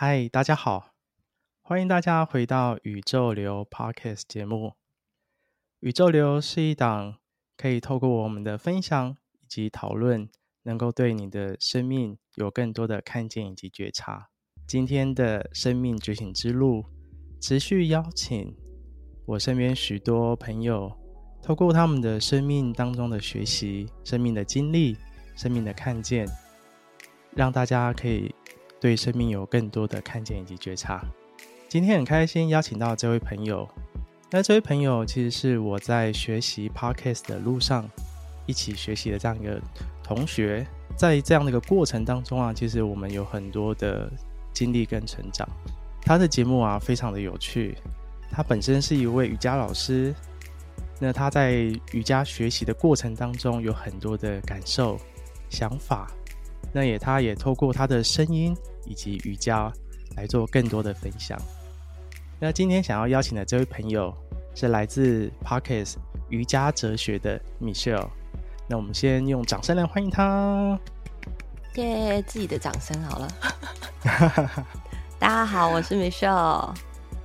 嗨，大家好，欢迎大家回到宇宙流 Podcast 节目。宇宙流是一档可以透过我们的分享以及讨论，能够对你的生命有更多的看见以及觉察。今天的生命觉醒之路，持续邀请我身边许多朋友，透过他们的生命当中的学习、生命的经历、生命的看见，让大家可以。对生命有更多的看见以及觉察。今天很开心邀请到这位朋友。那这位朋友其实是我在学习 Podcast 的路上一起学习的这样一个同学。在这样的一个过程当中啊，其实我们有很多的经历跟成长。他的节目啊非常的有趣。他本身是一位瑜伽老师。那他在瑜伽学习的过程当中有很多的感受、想法。那也，他也透过他的声音以及瑜伽来做更多的分享。那今天想要邀请的这位朋友是来自 Parkes 瑜伽哲学的 Michelle。那我们先用掌声来欢迎他。耶，自己的掌声好了。大家好，我是 Michelle。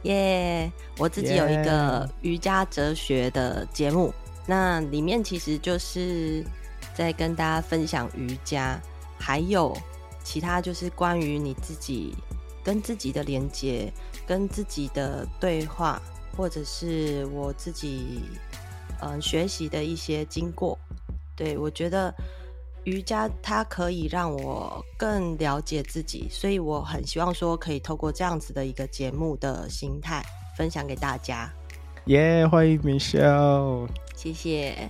耶，我自己有一个瑜伽哲学的节目，yeah. 那里面其实就是在跟大家分享瑜伽。还有其他就是关于你自己跟自己的连接，跟自己的对话，或者是我自己嗯、呃、学习的一些经过。对，我觉得瑜伽它可以让我更了解自己，所以我很希望说可以透过这样子的一个节目的形态分享给大家。耶、yeah，欢迎 Michelle，谢谢。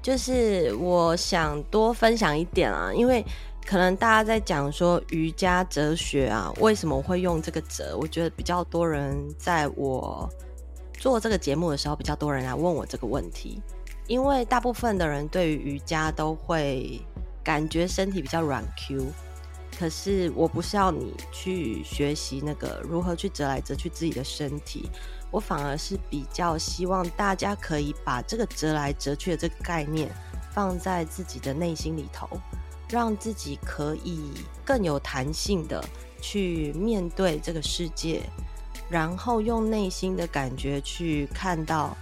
就是我想多分享一点啊，因为。可能大家在讲说瑜伽哲学啊，为什么会用这个“哲”？我觉得比较多人在我做这个节目的时候，比较多人来问我这个问题，因为大部分的人对于瑜伽都会感觉身体比较软 Q，可是我不是要你去学习那个如何去折来折去自己的身体，我反而是比较希望大家可以把这个折来折去的这个概念放在自己的内心里头。让自己可以更有弹性的去面对这个世界，然后用内心的感觉去看到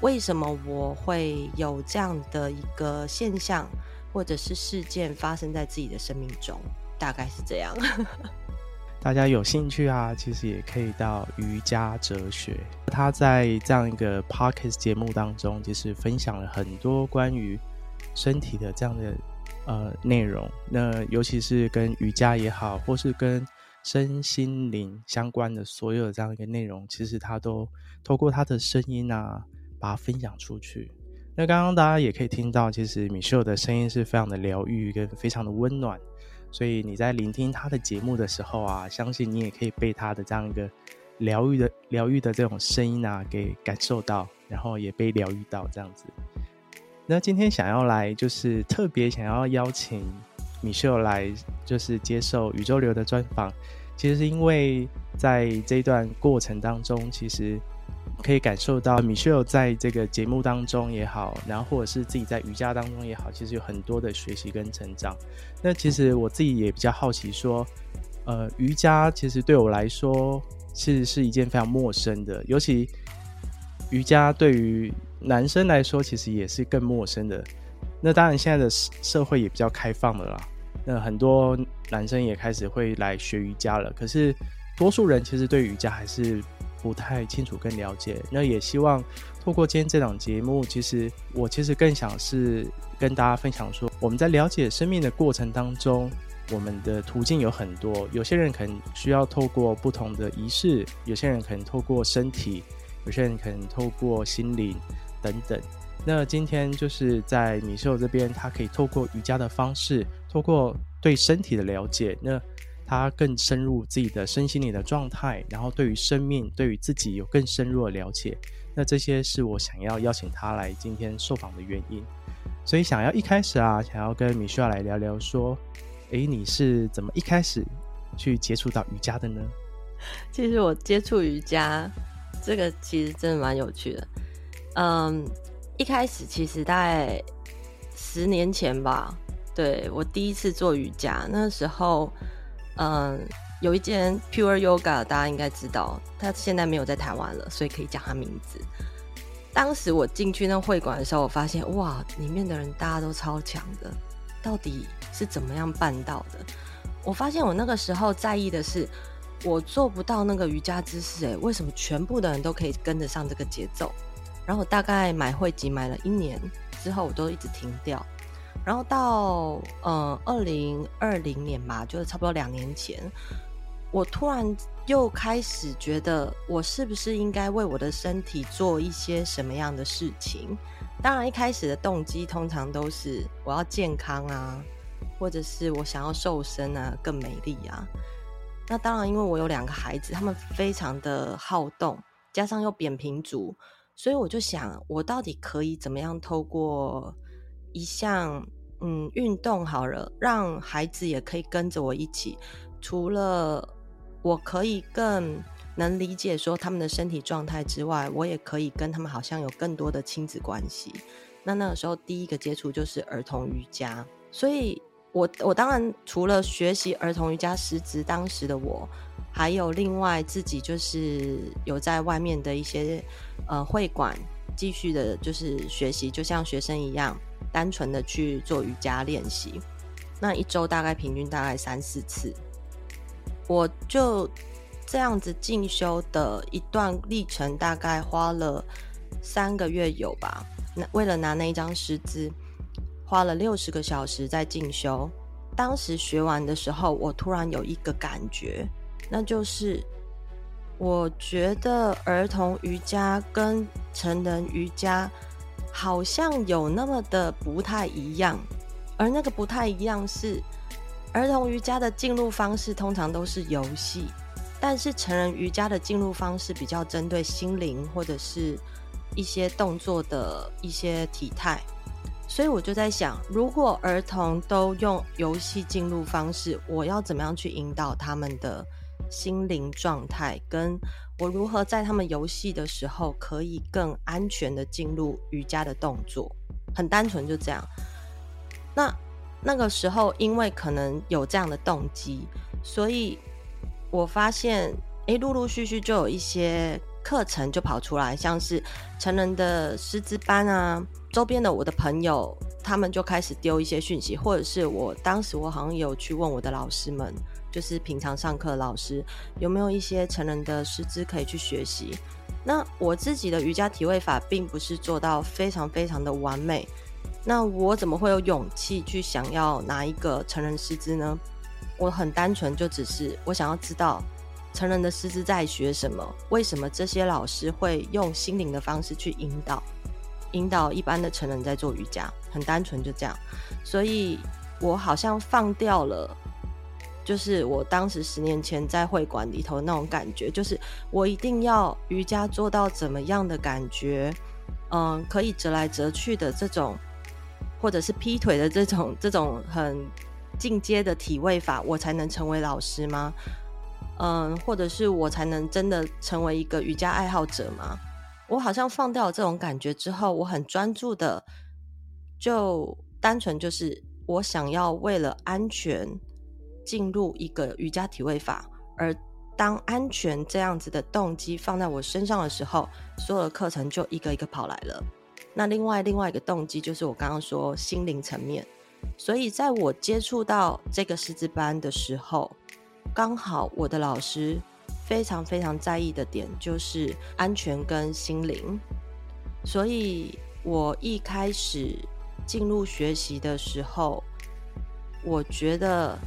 为什么我会有这样的一个现象或者是事件发生在自己的生命中，大概是这样。大家有兴趣啊，其实也可以到瑜伽哲学。他在这样一个 Podcast 节目当中，其实分享了很多关于身体的这样的。呃，内容那尤其是跟瑜伽也好，或是跟身心灵相关的所有的这样一个内容，其实他都透过他的声音啊，把它分享出去。那刚刚大家也可以听到，其实米秀的声音是非常的疗愈跟非常的温暖，所以你在聆听他的节目的时候啊，相信你也可以被他的这样一个疗愈的疗愈的这种声音啊给感受到，然后也被疗愈到这样子。那今天想要来，就是特别想要邀请米秀来，就是接受宇宙流的专访。其实是因为在这一段过程当中，其实可以感受到米秀在这个节目当中也好，然后或者是自己在瑜伽当中也好，其实有很多的学习跟成长。那其实我自己也比较好奇，说，呃，瑜伽其实对我来说，其实是一件非常陌生的，尤其瑜伽对于男生来说，其实也是更陌生的。那当然，现在的社会也比较开放了啦。那很多男生也开始会来学瑜伽了。可是，多数人其实对瑜伽还是不太清楚跟了解。那也希望透过今天这档节目，其实我其实更想是跟大家分享说，我们在了解生命的过程当中，我们的途径有很多。有些人可能需要透过不同的仪式，有些人可能透过身体，有些人可能透过心灵。等等，那今天就是在米秀这边，他可以透过瑜伽的方式，透过对身体的了解，那他更深入自己的身心里的状态，然后对于生命、对于自己有更深入的了解。那这些是我想要邀请他来今天受访的原因。所以想要一开始啊，想要跟米秀来聊聊，说，诶，你是怎么一开始去接触到瑜伽的呢？其实我接触瑜伽，这个其实真的蛮有趣的。嗯，一开始其实大概十年前吧，对，我第一次做瑜伽，那时候，嗯，有一间 Pure Yoga，大家应该知道，他现在没有在台湾了，所以可以讲他名字。当时我进去那会馆的时候，我发现哇，里面的人大家都超强的，到底是怎么样办到的？我发现我那个时候在意的是，我做不到那个瑜伽姿势，哎，为什么全部的人都可以跟得上这个节奏？然后我大概买汇集买了一年之后，我都一直停掉。然后到呃二零二零年吧，就是差不多两年前，我突然又开始觉得，我是不是应该为我的身体做一些什么样的事情？当然，一开始的动机通常都是我要健康啊，或者是我想要瘦身啊，更美丽啊。那当然，因为我有两个孩子，他们非常的好动，加上又扁平足，所以我就想，我到底可以怎么样透过一项嗯运动好了，让孩子也可以跟着我一起。除了我可以更能理解说他们的身体状态之外，我也可以跟他们好像有更多的亲子关系。那那个时候第一个接触就是儿童瑜伽，所以。我我当然除了学习儿童瑜伽师资，当时的我还有另外自己就是有在外面的一些呃会馆继续的，就是学习，就像学生一样，单纯的去做瑜伽练习。那一周大概平均大概三四次，我就这样子进修的一段历程，大概花了三个月有吧。那为了拿那一张师资。花了六十个小时在进修。当时学完的时候，我突然有一个感觉，那就是我觉得儿童瑜伽跟成人瑜伽好像有那么的不太一样。而那个不太一样是，儿童瑜伽的进入方式通常都是游戏，但是成人瑜伽的进入方式比较针对心灵或者是一些动作的一些体态。所以我就在想，如果儿童都用游戏进入方式，我要怎么样去引导他们的心灵状态？跟我如何在他们游戏的时候可以更安全的进入瑜伽的动作？很单纯就这样。那那个时候，因为可能有这样的动机，所以我发现，诶，陆陆续续就有一些课程就跑出来，像是成人的师资班啊。周边的我的朋友，他们就开始丢一些讯息，或者是我当时我好像有去问我的老师们，就是平常上课老师有没有一些成人的师资可以去学习。那我自己的瑜伽体位法并不是做到非常非常的完美，那我怎么会有勇气去想要拿一个成人师资呢？我很单纯，就只是我想要知道成人的师资在学什么，为什么这些老师会用心灵的方式去引导。引导一般的成人在做瑜伽，很单纯就这样，所以我好像放掉了，就是我当时十年前在会馆里头那种感觉，就是我一定要瑜伽做到怎么样的感觉，嗯，可以折来折去的这种，或者是劈腿的这种这种很进阶的体位法，我才能成为老师吗？嗯，或者是我才能真的成为一个瑜伽爱好者吗？我好像放掉这种感觉之后，我很专注的，就单纯就是我想要为了安全进入一个瑜伽体位法，而当安全这样子的动机放在我身上的时候，所有的课程就一个一个跑来了。那另外另外一个动机就是我刚刚说心灵层面，所以在我接触到这个师资班的时候，刚好我的老师。非常非常在意的点就是安全跟心灵，所以我一开始进入学习的时候，我觉得，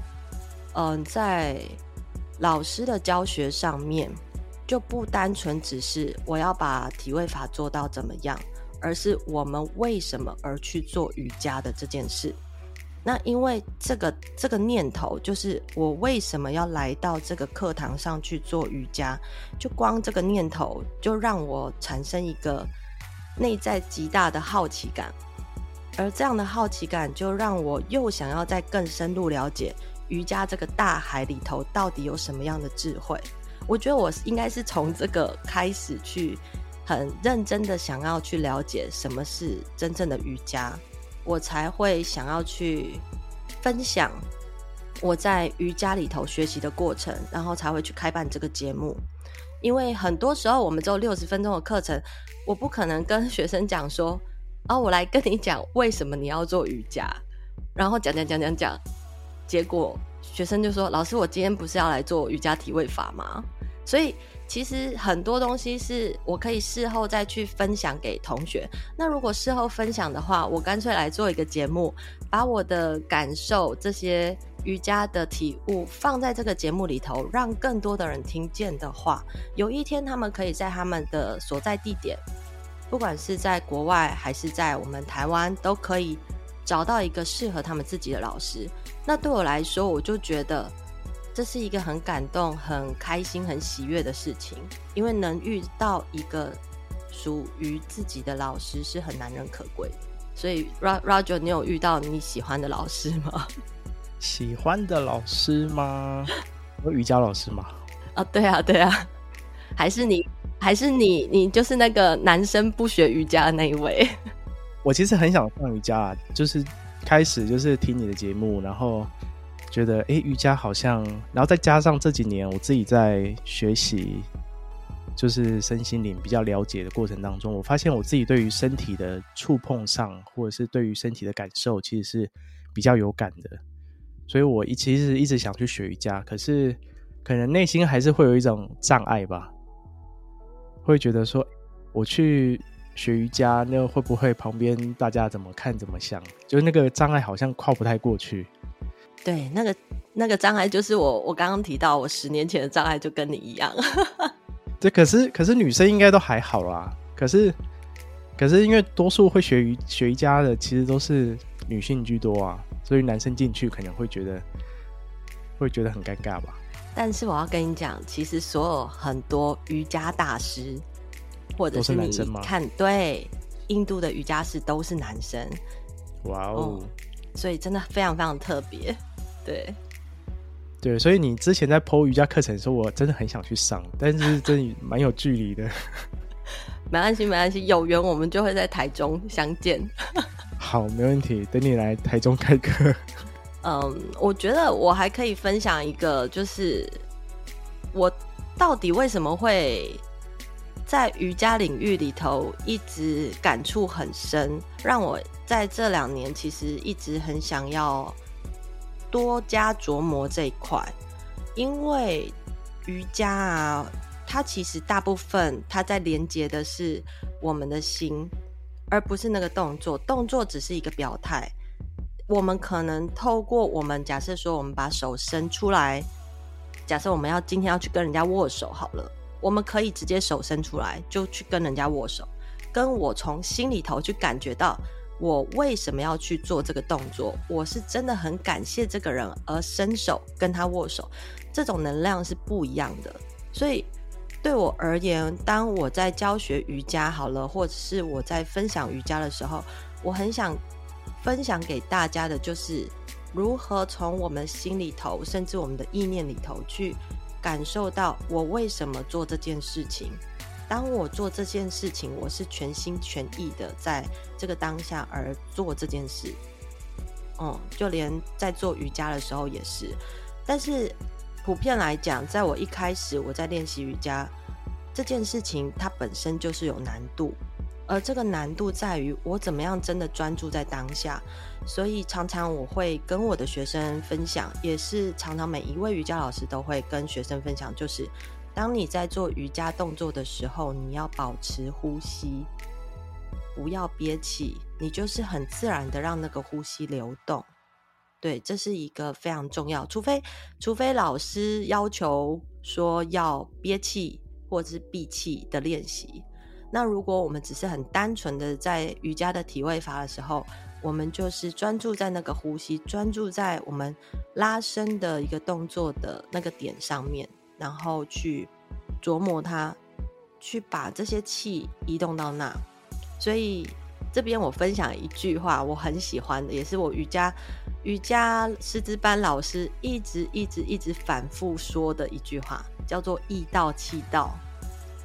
嗯、在老师的教学上面就不单纯只是我要把体位法做到怎么样，而是我们为什么而去做瑜伽的这件事。那因为这个这个念头，就是我为什么要来到这个课堂上去做瑜伽？就光这个念头，就让我产生一个内在极大的好奇感，而这样的好奇感，就让我又想要再更深入了解瑜伽这个大海里头到底有什么样的智慧。我觉得我应该是从这个开始去很认真的想要去了解什么是真正的瑜伽。我才会想要去分享我在瑜伽里头学习的过程，然后才会去开办这个节目。因为很多时候我们只有六十分钟的课程，我不可能跟学生讲说，啊，我来跟你讲为什么你要做瑜伽，然后讲讲讲讲讲，结果学生就说，老师，我今天不是要来做瑜伽体位法吗？所以其实很多东西是我可以事后再去分享给同学。那如果事后分享的话，我干脆来做一个节目，把我的感受这些。瑜伽的体悟放在这个节目里头，让更多的人听见的话，有一天他们可以在他们的所在地点，不管是在国外还是在我们台湾，都可以找到一个适合他们自己的老师。那对我来说，我就觉得这是一个很感动、很开心、很喜悦的事情，因为能遇到一个属于自己的老师是很难能可贵。所以，Roger，你有遇到你喜欢的老师吗？喜欢的老师吗？有瑜伽老师吗？啊，对啊，对啊，还是你，还是你，你就是那个男生不学瑜伽的那一位。我其实很想上瑜伽啊，就是开始就是听你的节目，然后觉得哎，瑜伽好像，然后再加上这几年我自己在学习，就是身心灵比较了解的过程当中，我发现我自己对于身体的触碰上，或者是对于身体的感受，其实是比较有感的。所以，我一其实一直想去学瑜伽，可是可能内心还是会有一种障碍吧，会觉得说，我去学瑜伽，那会不会旁边大家怎么看怎么想？就是那个障碍好像跨不太过去。对，那个那个障碍就是我我刚刚提到，我十年前的障碍就跟你一样。这可是可是女生应该都还好啦，可是可是因为多数会学瑜学瑜伽的，其实都是女性居多啊。所以男生进去可能会觉得会觉得很尴尬吧。但是我要跟你讲，其实所有很多瑜伽大师，或者是你看，对，印度的瑜伽师都是男生。哇哦！所以真的非常非常特别。对，对，所以你之前在 PO 瑜伽课程的时候，我真的很想去上，但是真的蛮有距离的。没关系，没关系，有缘我们就会在台中相见。好，没问题。等你来台中开课。嗯，我觉得我还可以分享一个，就是我到底为什么会在瑜伽领域里头一直感触很深，让我在这两年其实一直很想要多加琢磨这一块。因为瑜伽啊，它其实大部分它在连接的是我们的心。而不是那个动作，动作只是一个表态。我们可能透过我们假设说，我们把手伸出来，假设我们要今天要去跟人家握手好了，我们可以直接手伸出来就去跟人家握手，跟我从心里头去感觉到我为什么要去做这个动作，我是真的很感谢这个人而伸手跟他握手，这种能量是不一样的，所以。对我而言，当我在教学瑜伽好了，或者是我在分享瑜伽的时候，我很想分享给大家的，就是如何从我们心里头，甚至我们的意念里头，去感受到我为什么做这件事情。当我做这件事情，我是全心全意的在这个当下而做这件事。嗯，就连在做瑜伽的时候也是，但是。普遍来讲，在我一开始我在练习瑜伽这件事情，它本身就是有难度，而这个难度在于我怎么样真的专注在当下。所以常常我会跟我的学生分享，也是常常每一位瑜伽老师都会跟学生分享，就是当你在做瑜伽动作的时候，你要保持呼吸，不要憋气，你就是很自然的让那个呼吸流动。对，这是一个非常重要，除非除非老师要求说要憋气或者是闭气的练习。那如果我们只是很单纯的在瑜伽的体位法的时候，我们就是专注在那个呼吸，专注在我们拉伸的一个动作的那个点上面，然后去琢磨它，去把这些气移动到那。所以这边我分享一句话，我很喜欢的，也是我瑜伽。瑜伽师资班老师一直一直一直反复说的一句话，叫做“意到气到”。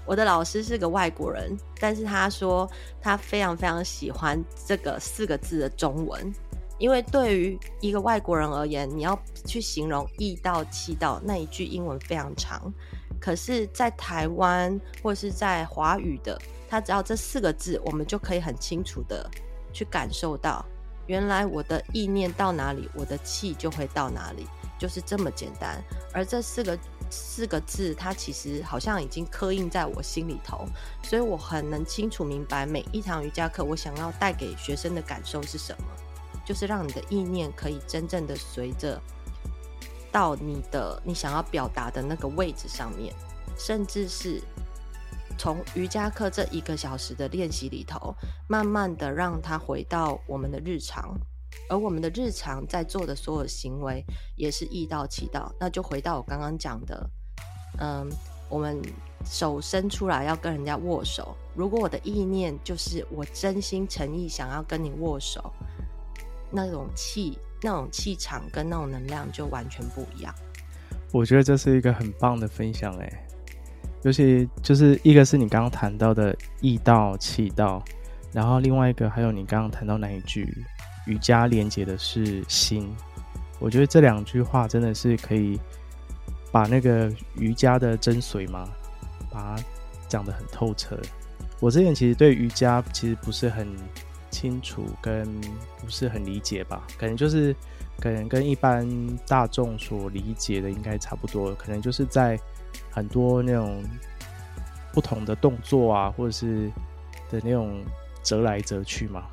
我的老师是个外国人，但是他说他非常非常喜欢这个四个字的中文，因为对于一个外国人而言，你要去形容意到气到那一句英文非常长，可是，在台湾或是在华语的，他只要这四个字，我们就可以很清楚的去感受到，原来我的意念到哪里，我的气就会到哪里，就是这么简单。而这四个四个字，它其实好像已经刻印在我心里头，所以我很能清楚明白每一堂瑜伽课，我想要带给学生的感受是什么，就是让你的意念可以真正的随着到你的你想要表达的那个位置上面，甚至是从瑜伽课这一个小时的练习里头，慢慢的让它回到我们的日常。而我们的日常在做的所有行为，也是易道气道。那就回到我刚刚讲的，嗯，我们手伸出来要跟人家握手，如果我的意念就是我真心诚意想要跟你握手，那种气、那种气场跟那种能量就完全不一样。我觉得这是一个很棒的分享，哎，尤其就是一个是你刚刚谈到的易道气道，然后另外一个还有你刚刚谈到那一句。瑜伽连接的是心，我觉得这两句话真的是可以把那个瑜伽的真髓嘛，把它讲得很透彻。我之前其实对瑜伽其实不是很清楚，跟不是很理解吧，可能就是可能跟一般大众所理解的应该差不多，可能就是在很多那种不同的动作啊，或者是的那种折来折去嘛。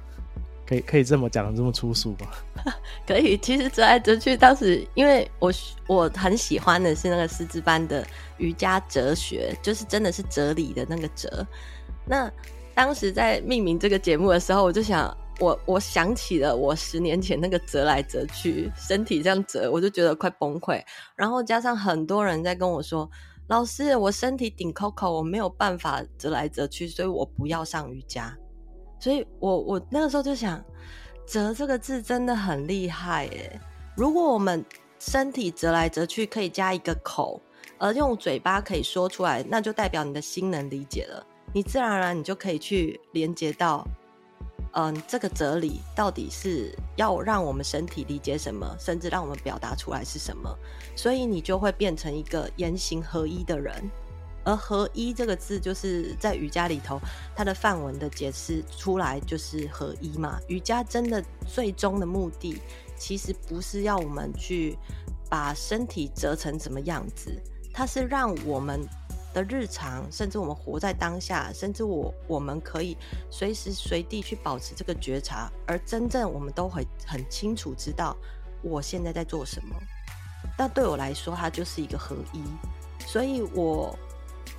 可以可以这么讲这么粗俗吗？可以，其实折来折去，当时因为我我很喜欢的是那个师资班的瑜伽哲学，就是真的是哲理的那个哲。那当时在命名这个节目的时候，我就想，我我想起了我十年前那个折来折去，身体这样折，我就觉得快崩溃。然后加上很多人在跟我说，老师，我身体顶 Coco，我没有办法折来折去，所以我不要上瑜伽。所以我我那个时候就想，折这个字真的很厉害耶。如果我们身体折来折去可以加一个口，而用嘴巴可以说出来，那就代表你的心能理解了。你自然而然你就可以去连接到，嗯，这个哲理到底是要让我们身体理解什么，甚至让我们表达出来是什么。所以你就会变成一个言行合一的人。而合一这个字，就是在瑜伽里头，它的范文的解释出来就是合一嘛。瑜伽真的最终的目的，其实不是要我们去把身体折成什么样子，它是让我们的日常，甚至我们活在当下，甚至我我们可以随时随地去保持这个觉察，而真正我们都会很清楚知道我现在在做什么。那对我来说，它就是一个合一，所以我。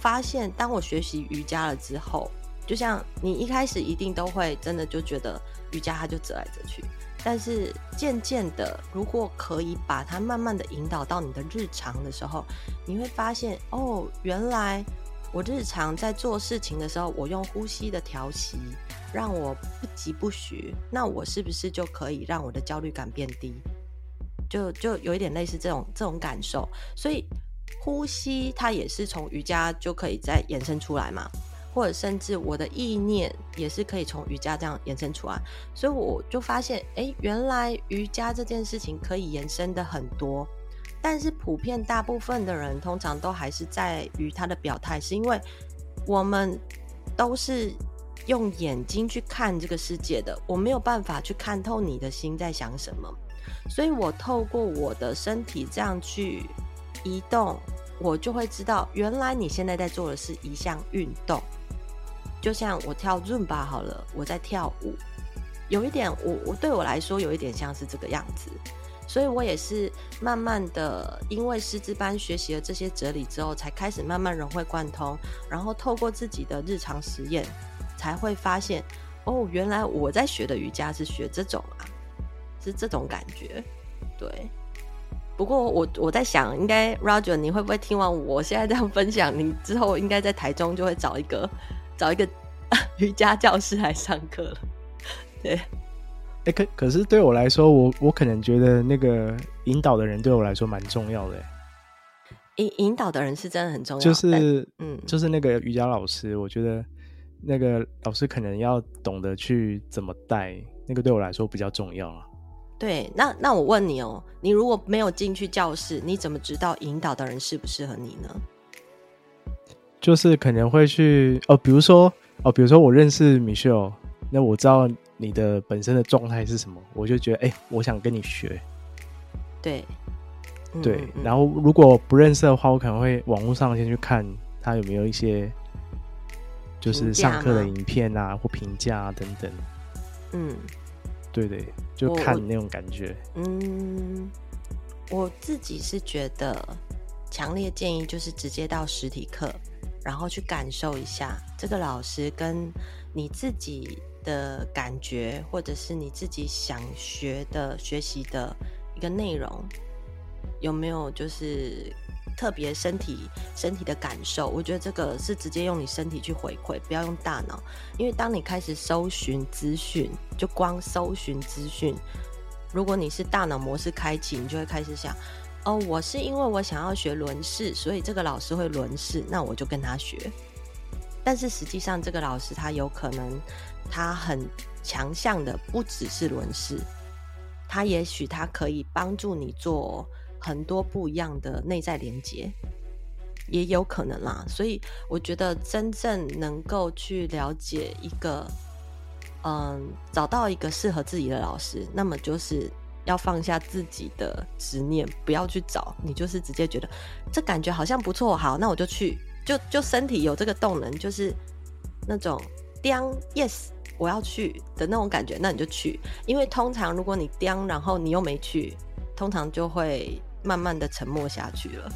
发现，当我学习瑜伽了之后，就像你一开始一定都会真的就觉得瑜伽它就折来折去，但是渐渐的，如果可以把它慢慢的引导到你的日常的时候，你会发现哦，原来我日常在做事情的时候，我用呼吸的调息，让我不疾不徐，那我是不是就可以让我的焦虑感变低？就就有一点类似这种这种感受，所以。呼吸，它也是从瑜伽就可以再延伸出来嘛，或者甚至我的意念也是可以从瑜伽这样延伸出来，所以我就发现，哎，原来瑜伽这件事情可以延伸的很多，但是普遍大部分的人通常都还是在于他的表态，是因为我们都是用眼睛去看这个世界的，我没有办法去看透你的心在想什么，所以我透过我的身体这样去。移动，我就会知道，原来你现在在做的是一项运动，就像我跳 Zumba 好了，我在跳舞，有一点，我我对我来说有一点像是这个样子，所以我也是慢慢的，因为师资班学习了这些哲理之后，才开始慢慢融会贯通，然后透过自己的日常实验，才会发现，哦，原来我在学的瑜伽是学这种啊，是这种感觉，对。不过我我在想，应该 Roger，你会不会听完我现在这样分享，你之后应该在台中就会找一个找一个 瑜伽教室来上课了？对，哎、欸，可可是对我来说，我我可能觉得那个引导的人对我来说蛮重要的。引引导的人是真的很重要，就是嗯，就是那个瑜伽老师，我觉得那个老师可能要懂得去怎么带，那个对我来说比较重要啊。对，那那我问你哦，你如果没有进去教室，你怎么知道引导的人适不适合你呢？就是可能会去哦，比如说哦，比如说我认识 Michelle，那我知道你的本身的状态是什么，我就觉得哎，我想跟你学。对，对，嗯嗯，然后如果不认识的话，我可能会网络上先去看他有没有一些，就是上课的影片啊或评价啊等等。嗯，对对，就看那种感觉。嗯，我自己是觉得强烈建议就是直接到实体课。然后去感受一下这个老师跟你自己的感觉，或者是你自己想学的学习的一个内容，有没有就是特别身体身体的感受？我觉得这个是直接用你身体去回馈，不要用大脑，因为当你开始搜寻资讯，就光搜寻资讯，如果你是大脑模式开启，你就会开始想。哦，我是因为我想要学轮式，所以这个老师会轮式，那我就跟他学。但是实际上，这个老师他有可能他很强项的不只是轮式，他也许他可以帮助你做很多不一样的内在连接，也有可能啦。所以我觉得真正能够去了解一个，嗯，找到一个适合自己的老师，那么就是。要放下自己的执念，不要去找，你就是直接觉得这感觉好像不错，好，那我就去，就就身体有这个动能，就是那种叮 yes，我要去的那种感觉，那你就去，因为通常如果你叮，然后你又没去，通常就会慢慢的沉默下去了。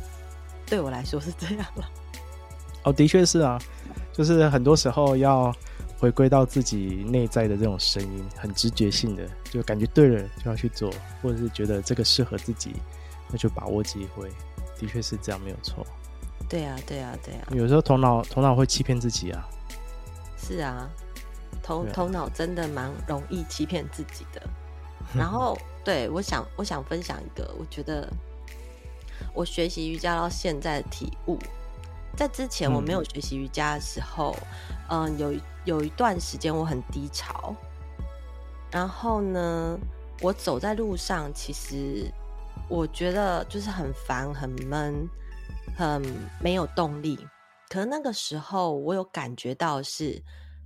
对我来说是这样了。哦，的确是啊，就是很多时候要。回归到自己内在的这种声音，很直觉性的，就感觉对了就要去做，或者是觉得这个适合自己，那就把握机会。的确是这样，没有错。对啊，对啊，对啊。有时候头脑头脑会欺骗自己啊。是啊，头、啊、头脑真的蛮容易欺骗自己的。然后，对，我想我想分享一个，我觉得我学习瑜伽到现在的体悟。在之前我没有学习瑜伽的时候，嗯，呃、有有一段时间我很低潮，然后呢，我走在路上，其实我觉得就是很烦、很闷、很没有动力。可是那个时候，我有感觉到是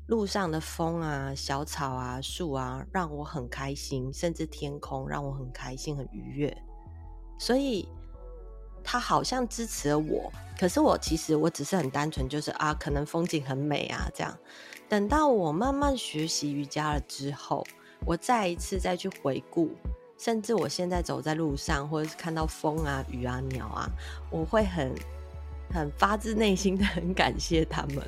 路上的风啊、小草啊、树啊，让我很开心，甚至天空让我很开心、很愉悦，所以。他好像支持了我，可是我其实我只是很单纯，就是啊，可能风景很美啊，这样。等到我慢慢学习瑜伽了之后，我再一次再去回顾，甚至我现在走在路上，或者是看到风啊、雨啊、鸟啊，我会很很发自内心的 很感谢他们。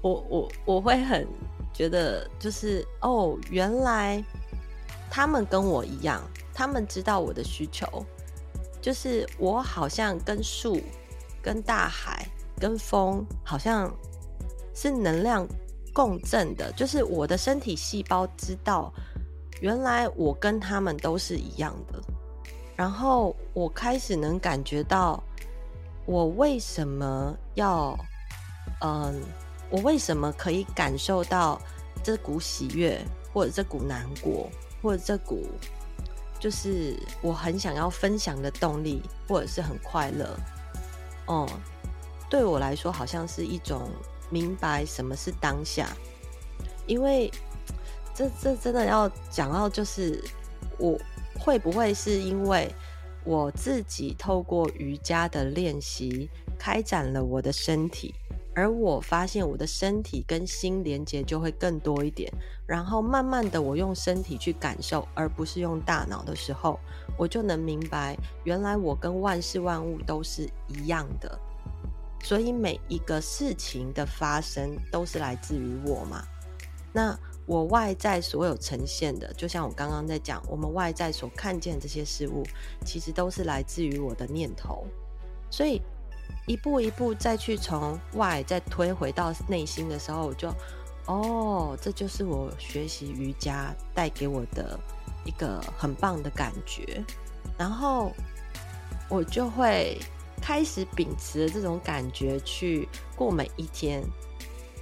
我我我会很觉得，就是哦，原来他们跟我一样，他们知道我的需求。就是我好像跟树、跟大海、跟风，好像是能量共振的。就是我的身体细胞知道，原来我跟他们都是一样的。然后我开始能感觉到，我为什么要，嗯，我为什么可以感受到这股喜悦，或者这股难过，或者这股。就是我很想要分享的动力，或者是很快乐，哦、对我来说好像是一种明白什么是当下，因为这这真的要讲到，就是我会不会是因为我自己透过瑜伽的练习，开展了我的身体。而我发现我的身体跟心连接就会更多一点，然后慢慢的我用身体去感受，而不是用大脑的时候，我就能明白，原来我跟万事万物都是一样的，所以每一个事情的发生都是来自于我嘛。那我外在所有呈现的，就像我刚刚在讲，我们外在所看见这些事物，其实都是来自于我的念头，所以。一步一步再去从外再推回到内心的时候，我就哦，这就是我学习瑜伽带给我的一个很棒的感觉。然后我就会开始秉持这种感觉去过每一天。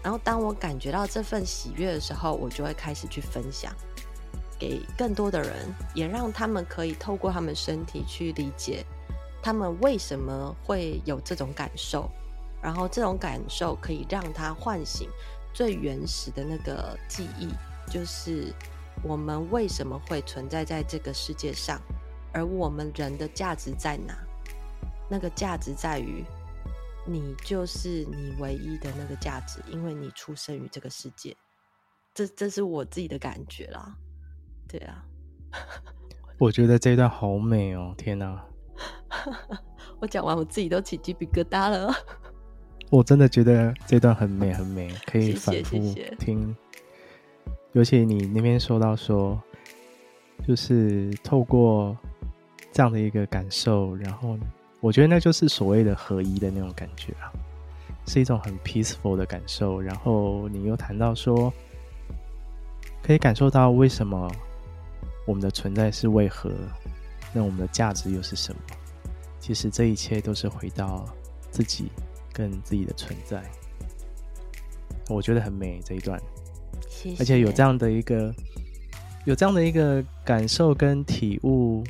然后当我感觉到这份喜悦的时候，我就会开始去分享。给更多的人，也让他们可以透过他们身体去理解他们为什么会有这种感受，然后这种感受可以让他唤醒最原始的那个记忆，就是我们为什么会存在在这个世界上，而我们人的价值在哪？那个价值在于。你就是你唯一的那个价值，因为你出生于这个世界，这这是我自己的感觉啦。对啊，我觉得这一段好美哦！天哪，我讲完我自己都起鸡皮疙瘩了。我真的觉得这段很美很美，可以反复听。尤其你那边说到说，就是透过这样的一个感受，然后。我觉得那就是所谓的合一的那种感觉啊，是一种很 peaceful 的感受。然后你又谈到说，可以感受到为什么我们的存在是为何，那我们的价值又是什么？其实这一切都是回到自己跟自己的存在。我觉得很美这一段，谢谢。而且有这样的一个有这样的一个感受跟体悟，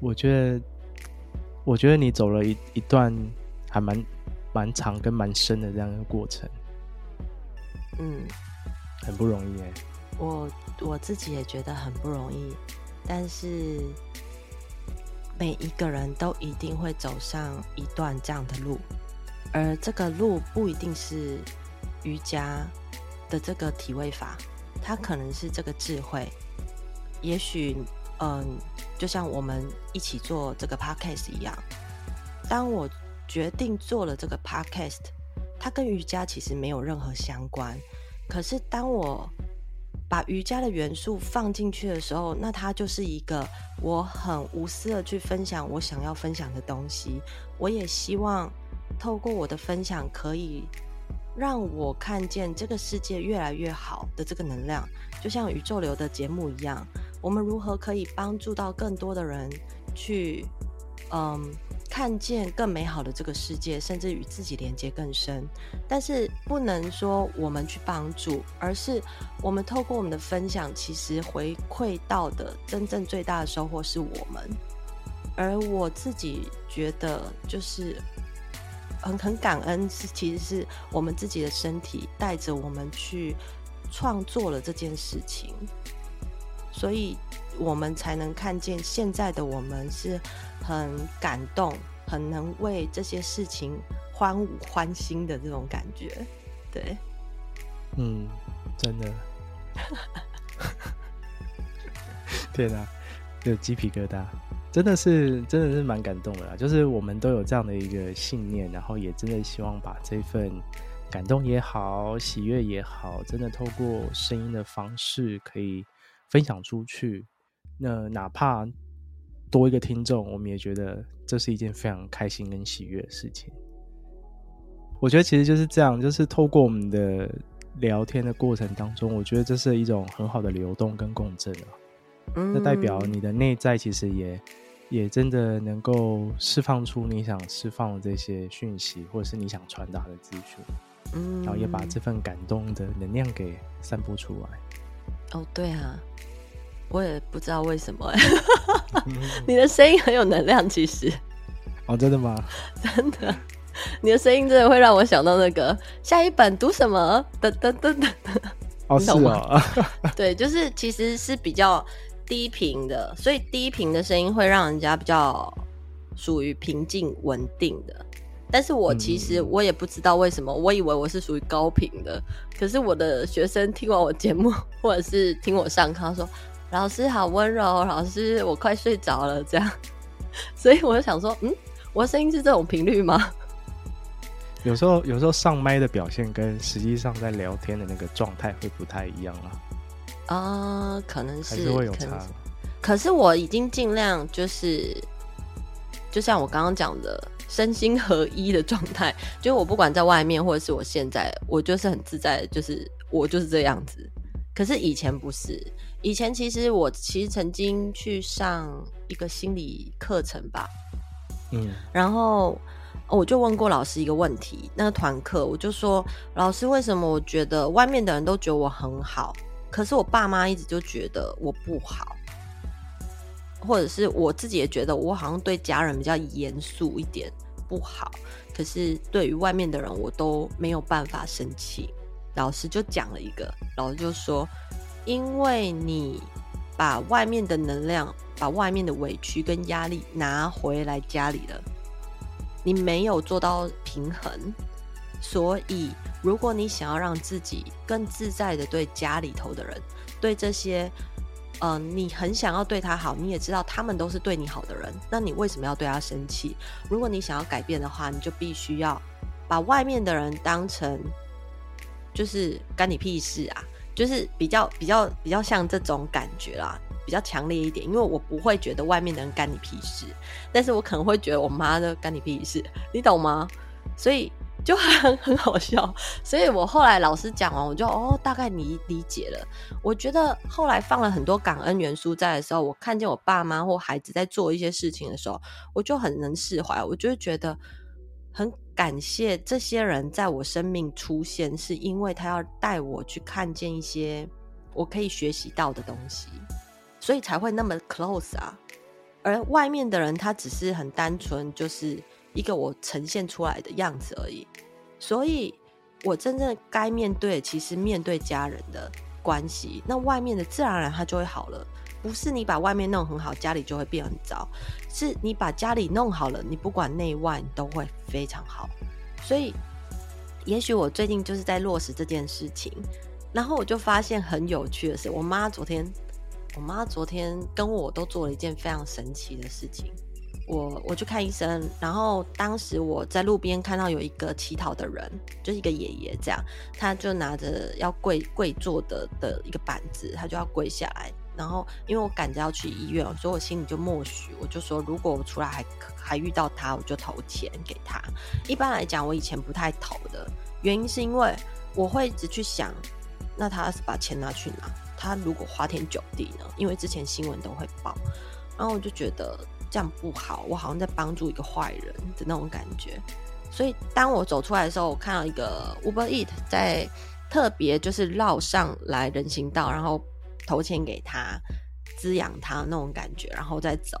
我觉得。我觉得你走了一一段还蛮蛮长跟蛮深的这样一个过程，嗯，很不容易哎。我我自己也觉得很不容易，但是每一个人都一定会走上一段这样的路，而这个路不一定是瑜伽的这个体位法，它可能是这个智慧，也许。嗯，就像我们一起做这个 podcast 一样，当我决定做了这个 podcast，它跟瑜伽其实没有任何相关。可是当我把瑜伽的元素放进去的时候，那它就是一个我很无私的去分享我想要分享的东西。我也希望透过我的分享，可以让我看见这个世界越来越好的这个能量，就像宇宙流的节目一样。我们如何可以帮助到更多的人去，嗯，看见更美好的这个世界，甚至与自己连接更深？但是不能说我们去帮助，而是我们透过我们的分享，其实回馈到的真正最大的收获是我们。而我自己觉得，就是很很感恩，是其实是我们自己的身体带着我们去创作了这件事情。所以，我们才能看见现在的我们是很感动，很能为这些事情欢舞欢欣的这种感觉。对，嗯，真的，天哪，有鸡皮疙瘩，真的是，真的是蛮感动的啦。就是我们都有这样的一个信念，然后也真的希望把这份感动也好，喜悦也好，真的透过声音的方式可以。分享出去，那哪怕多一个听众，我们也觉得这是一件非常开心跟喜悦的事情。我觉得其实就是这样，就是透过我们的聊天的过程当中，我觉得这是一种很好的流动跟共振啊。嗯，那代表你的内在其实也也真的能够释放出你想释放的这些讯息，或者是你想传达的资讯，嗯，然后也把这份感动的能量给散播出来。哦，对啊。我也不知道为什么，你的声音很有能量，其实。哦，真的吗？真的，你的声音真的会让我想到那个下一本读什么？噔噔噔噔。哦，是啊。对，就是其实是比较低频的，所以低频的声音会让人家比较属于平静稳定的。但是我其实我也不知道为什么，我以为我是属于高频的。可是我的学生听完我节目，或者是听我上课说。老师好温柔，老师我快睡着了，这样，所以我就想说，嗯，我的声音是这种频率吗？有时候，有时候上麦的表现跟实际上在聊天的那个状态会不太一样啊。啊、呃，可能是，是会有差。可是我已经尽量就是，就像我刚刚讲的，身心合一的状态，就我不管在外面或者是我现在，我就是很自在，就是我就是这样子。可是以前不是。以前其实我其实曾经去上一个心理课程吧，嗯，然后我就问过老师一个问题，那个团课我就说，老师为什么我觉得外面的人都觉得我很好，可是我爸妈一直就觉得我不好，或者是我自己也觉得我好像对家人比较严肃一点不好。可是对于外面的人，我都没有办法生气。老师就讲了一个，老师就说：“因为你把外面的能量、把外面的委屈跟压力拿回来家里了，你没有做到平衡。所以，如果你想要让自己更自在的对家里头的人，对这些，嗯、呃，你很想要对他好，你也知道他们都是对你好的人，那你为什么要对他生气？如果你想要改变的话，你就必须要把外面的人当成。”就是干你屁事啊！就是比较比较比较像这种感觉啦，比较强烈一点。因为我不会觉得外面的人干你屁事，但是我可能会觉得我妈的干你屁事，你懂吗？所以就很 很好笑。所以我后来老师讲完，我就哦，大概你理解了。我觉得后来放了很多感恩元素在的时候，我看见我爸妈或孩子在做一些事情的时候，我就很能释怀。我就觉得很。感谢这些人在我生命出现，是因为他要带我去看见一些我可以学习到的东西，所以才会那么 close 啊。而外面的人，他只是很单纯，就是一个我呈现出来的样子而已。所以，我真正该面对，其实面对家人的关系，那外面的自然而然他就会好了。不是你把外面弄很好，家里就会变很糟。是你把家里弄好了，你不管内外都会非常好。所以，也许我最近就是在落实这件事情，然后我就发现很有趣的是，我妈昨天，我妈昨天跟我都做了一件非常神奇的事情。我我去看医生，然后当时我在路边看到有一个乞讨的人，就是一个爷爷，这样，他就拿着要跪跪坐的的一个板子，他就要跪下来。然后，因为我赶着要去医院，所以我心里就默许，我就说，如果我出来还还遇到他，我就投钱给他。一般来讲，我以前不太投的原因是因为我会一直去想，那他是把钱拿去哪？他如果花天酒地呢？因为之前新闻都会报，然后我就觉得这样不好，我好像在帮助一个坏人的那种感觉。所以当我走出来的时候，我看到一个 Uber Eat 在特别就是绕上来人行道，然后。投钱给他，滋养他那种感觉，然后再走。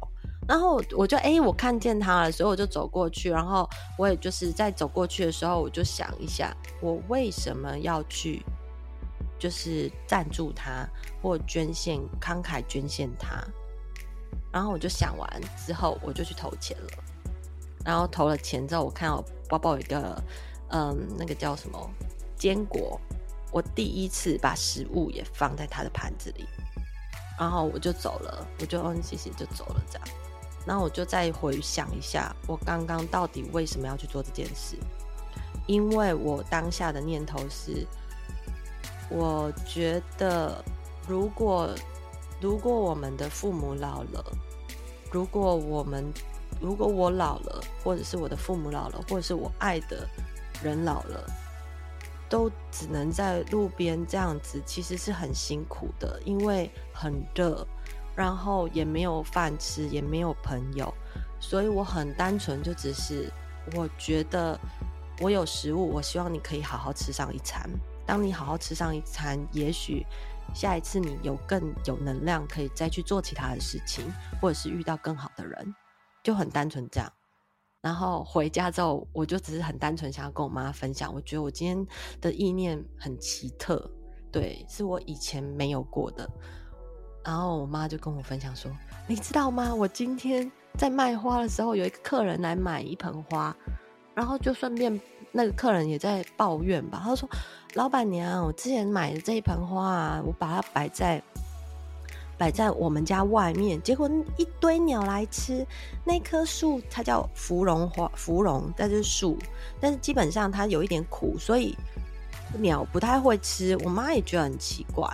然后我就哎、我看见他了，所以我就走过去。然后我也就是在走过去的时候，我就想一下，我为什么要去，就是赞助他或捐献，慷慨捐献他。然后我就想完之后，我就去投钱了。然后投了钱之后，我看到包包有一个，嗯，那个叫什么坚果。我第一次把食物也放在他的盘子里，然后我就走了，我就嗯谢谢就走了这样，然后我就再回想一下，我刚刚到底为什么要去做这件事？因为我当下的念头是，我觉得如果如果我们的父母老了，如果我们如果我老了，或者是我的父母老了，或者是我爱的人老了。都只能在路边这样子，其实是很辛苦的，因为很热，然后也没有饭吃，也没有朋友，所以我很单纯，就只是我觉得我有食物，我希望你可以好好吃上一餐。当你好好吃上一餐，也许下一次你有更有能量，可以再去做其他的事情，或者是遇到更好的人，就很单纯这样。然后回家之后，我就只是很单纯想要跟我妈分享。我觉得我今天的意念很奇特，对，是我以前没有过的。然后我妈就跟我分享说：“你知道吗？我今天在卖花的时候，有一个客人来买一盆花，然后就顺便那个客人也在抱怨吧。他说：‘老板娘，我之前买的这一盆花啊，我把它摆在……’”摆在我们家外面，结果一堆鸟来吃。那棵树它叫芙蓉花，芙蓉，但是树，但是基本上它有一点苦，所以鸟不太会吃。我妈也觉得很奇怪，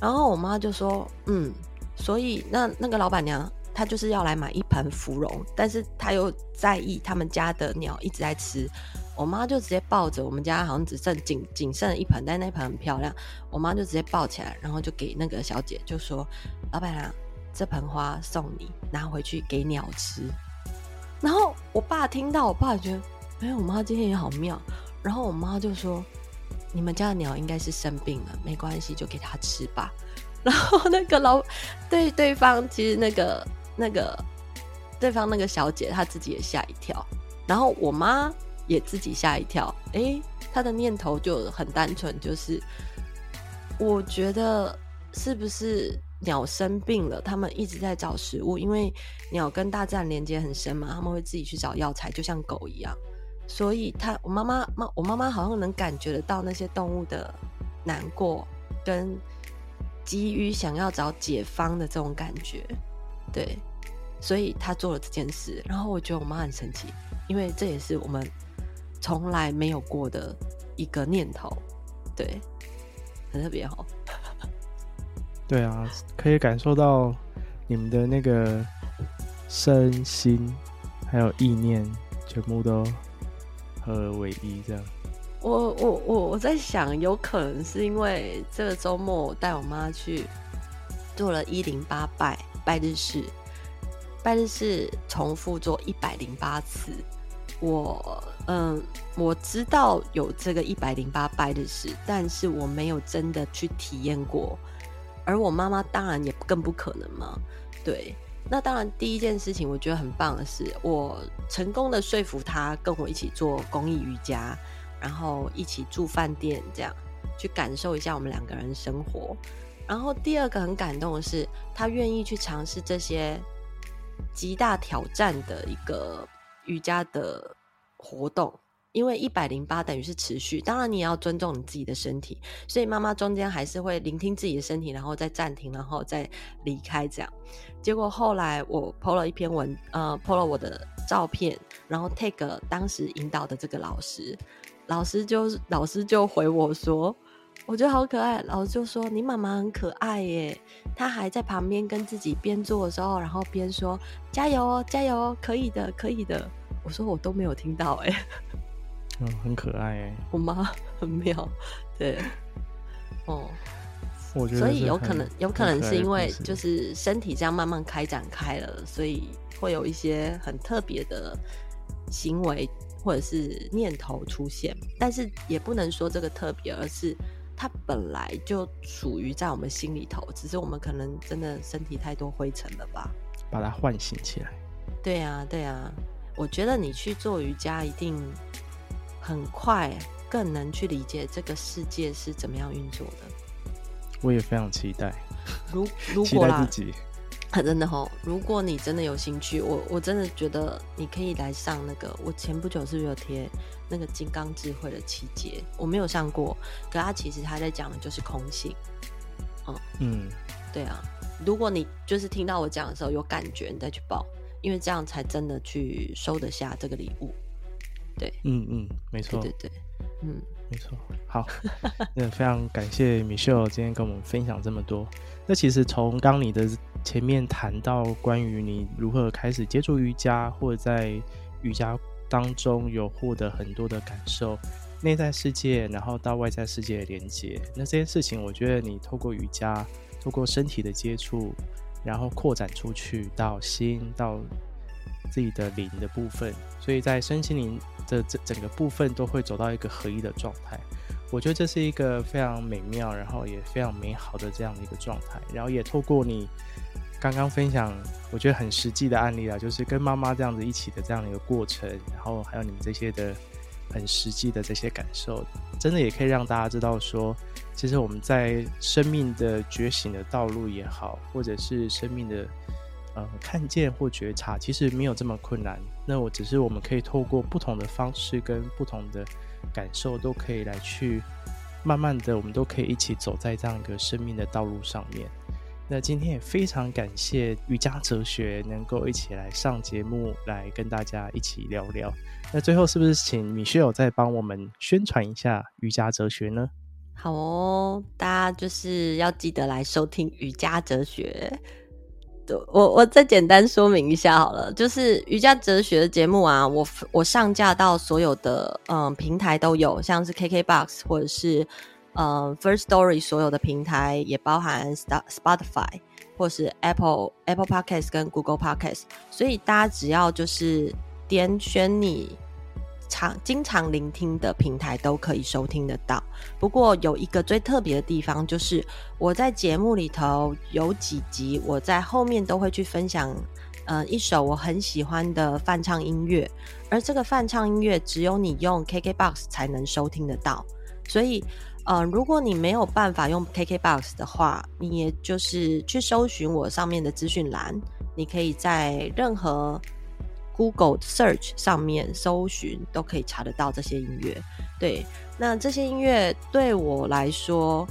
然后我妈就说：“嗯，所以那那个老板娘她就是要来买一盆芙蓉，但是她又在意他们家的鸟一直在吃。”我妈就直接抱着我们家好像只剩仅仅剩一盆，但那盆很漂亮。我妈就直接抱起来，然后就给那个小姐就说：“老板娘，这盆花送你，拿回去给鸟吃。”然后我爸听到，我爸觉得：“哎，我妈今天也好妙。”然后我妈就说：“你们家的鸟应该是生病了，没关系，就给它吃吧。然后那个老对对方，其实那个那个对方那个小姐，她自己也吓一跳，然后我妈也自己吓一跳。诶，他的念头就很单纯，就是我觉得是不是鸟生病了，他们一直在找食物，因为鸟跟大自然连接很深嘛，他们会自己去找药材，就像狗一样。所以他，我妈妈妈，我妈妈好像能感觉得到那些动物的难过跟。急于想要找解方的这种感觉，对，所以他做了这件事。然后我觉得我妈很神奇，因为这也是我们从来没有过的一个念头，对，很特别哦。对啊，可以感受到你们的那个身心还有意念，全部都合而为一，这样。我我我我在想，有可能是因为这个周末我带我妈去做了一零八拜拜日式，拜日式重复做一百零八次。我嗯，我知道有这个一百零八拜日式，但是我没有真的去体验过。而我妈妈当然也更不可能嘛。对，那当然第一件事情我觉得很棒的是，我成功的说服她跟我一起做公益瑜伽。然后一起住饭店，这样去感受一下我们两个人生活。然后第二个很感动的是，她愿意去尝试这些极大挑战的一个瑜伽的活动，因为一百零八等于是持续。当然你也要尊重你自己的身体，所以妈妈中间还是会聆听自己的身体，然后再暂停，然后再离开。这样，结果后来我 po 了一篇文，呃，po 了我的照片，然后 take 当时引导的这个老师。老师就老师就回我说，我觉得好可爱。老师就说，你妈妈很可爱耶，她还在旁边跟自己边做的时候，然后边说加油哦，加油哦，可以的，可以的。我说我都没有听到哎，嗯，很可爱哎，我妈很妙，对，哦，我觉。得所以有可能有可能是因为就是身体这样慢慢开展开了，所以会有一些很特别的行为。或者是念头出现，但是也不能说这个特别，而是它本来就属于在我们心里头，只是我们可能真的身体太多灰尘了吧，把它唤醒起来。对啊，对啊，我觉得你去做瑜伽一定很快更能去理解这个世界是怎么样运作的。我也非常期待，如 如果啦。真的吼，如果你真的有兴趣，我我真的觉得你可以来上那个。我前不久是不是有贴那个金刚智慧的七节？我没有上过，可他其实他在讲的就是空性。嗯嗯，对啊。如果你就是听到我讲的时候有感觉，你再去报，因为这样才真的去收得下这个礼物。对，嗯嗯，没错，对对对，嗯。没错，好，那非常感谢 Michelle 今天跟我们分享这么多。那其实从刚你的前面谈到关于你如何开始接触瑜伽，或者在瑜伽当中有获得很多的感受，内在世界，然后到外在世界的连接，那这件事情，我觉得你透过瑜伽，透过身体的接触，然后扩展出去到心，到自己的灵的部分，所以在身心灵。的这整个部分都会走到一个合一的状态，我觉得这是一个非常美妙，然后也非常美好的这样的一个状态。然后也透过你刚刚分享，我觉得很实际的案例啦，就是跟妈妈这样子一起的这样的一个过程，然后还有你们这些的很实际的这些感受，真的也可以让大家知道说，其实我们在生命的觉醒的道路也好，或者是生命的。呃，看见或觉察其实没有这么困难。那我只是我们可以透过不同的方式跟不同的感受，都可以来去慢慢的，我们都可以一起走在这样一个生命的道路上面。那今天也非常感谢瑜伽哲学能够一起来上节目，来跟大家一起聊聊。那最后是不是请米歇尔再帮我们宣传一下瑜伽哲学呢？好哦，大家就是要记得来收听瑜伽哲学。我我再简单说明一下好了，就是瑜伽哲学的节目啊，我我上架到所有的嗯平台都有，像是 KKBOX 或者是嗯 First Story 所有的平台，也包含 Spotify 或是 Apple Apple Podcast 跟 Google Podcast，所以大家只要就是点选你常经常聆听的平台都可以收听得到。不过有一个最特别的地方，就是我在节目里头有几集，我在后面都会去分享，呃，一首我很喜欢的翻唱音乐，而这个翻唱音乐只有你用 KKBOX 才能收听得到。所以，呃，如果你没有办法用 KKBOX 的话，你也就是去搜寻我上面的资讯栏，你可以在任何。Google Search 上面搜寻都可以查得到这些音乐。对，那这些音乐对我来说，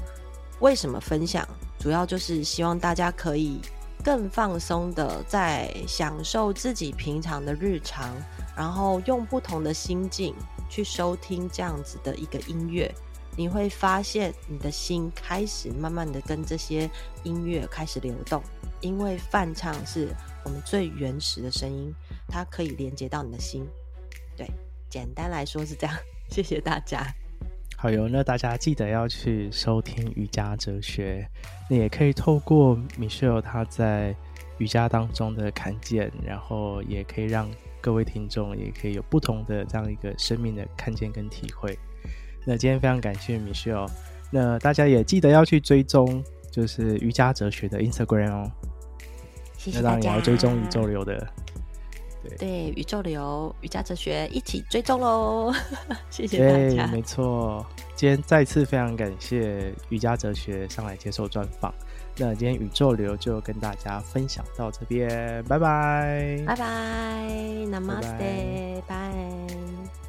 为什么分享？主要就是希望大家可以更放松的在享受自己平常的日常，然后用不同的心境去收听这样子的一个音乐，你会发现你的心开始慢慢的跟这些音乐开始流动，因为泛唱是我们最原始的声音。它可以连接到你的心，对，简单来说是这样。谢谢大家。好哟，那大家记得要去收听瑜伽哲学。那也可以透过 Michelle 他在瑜伽当中的看见，然后也可以让各位听众也可以有不同的这样一个生命的看见跟体会。那今天非常感谢 Michelle，那大家也记得要去追踪，就是瑜伽哲学的 Instagram 哦。谢谢大家。那当然也要追踪宇宙流的。对，对，宇宙流瑜伽哲学一起追踪喽！谢谢大家。没错，今天再次非常感谢瑜伽哲学上来接受专访。那今天宇宙流就跟大家分享到这边，拜拜，拜拜，Namaste，拜。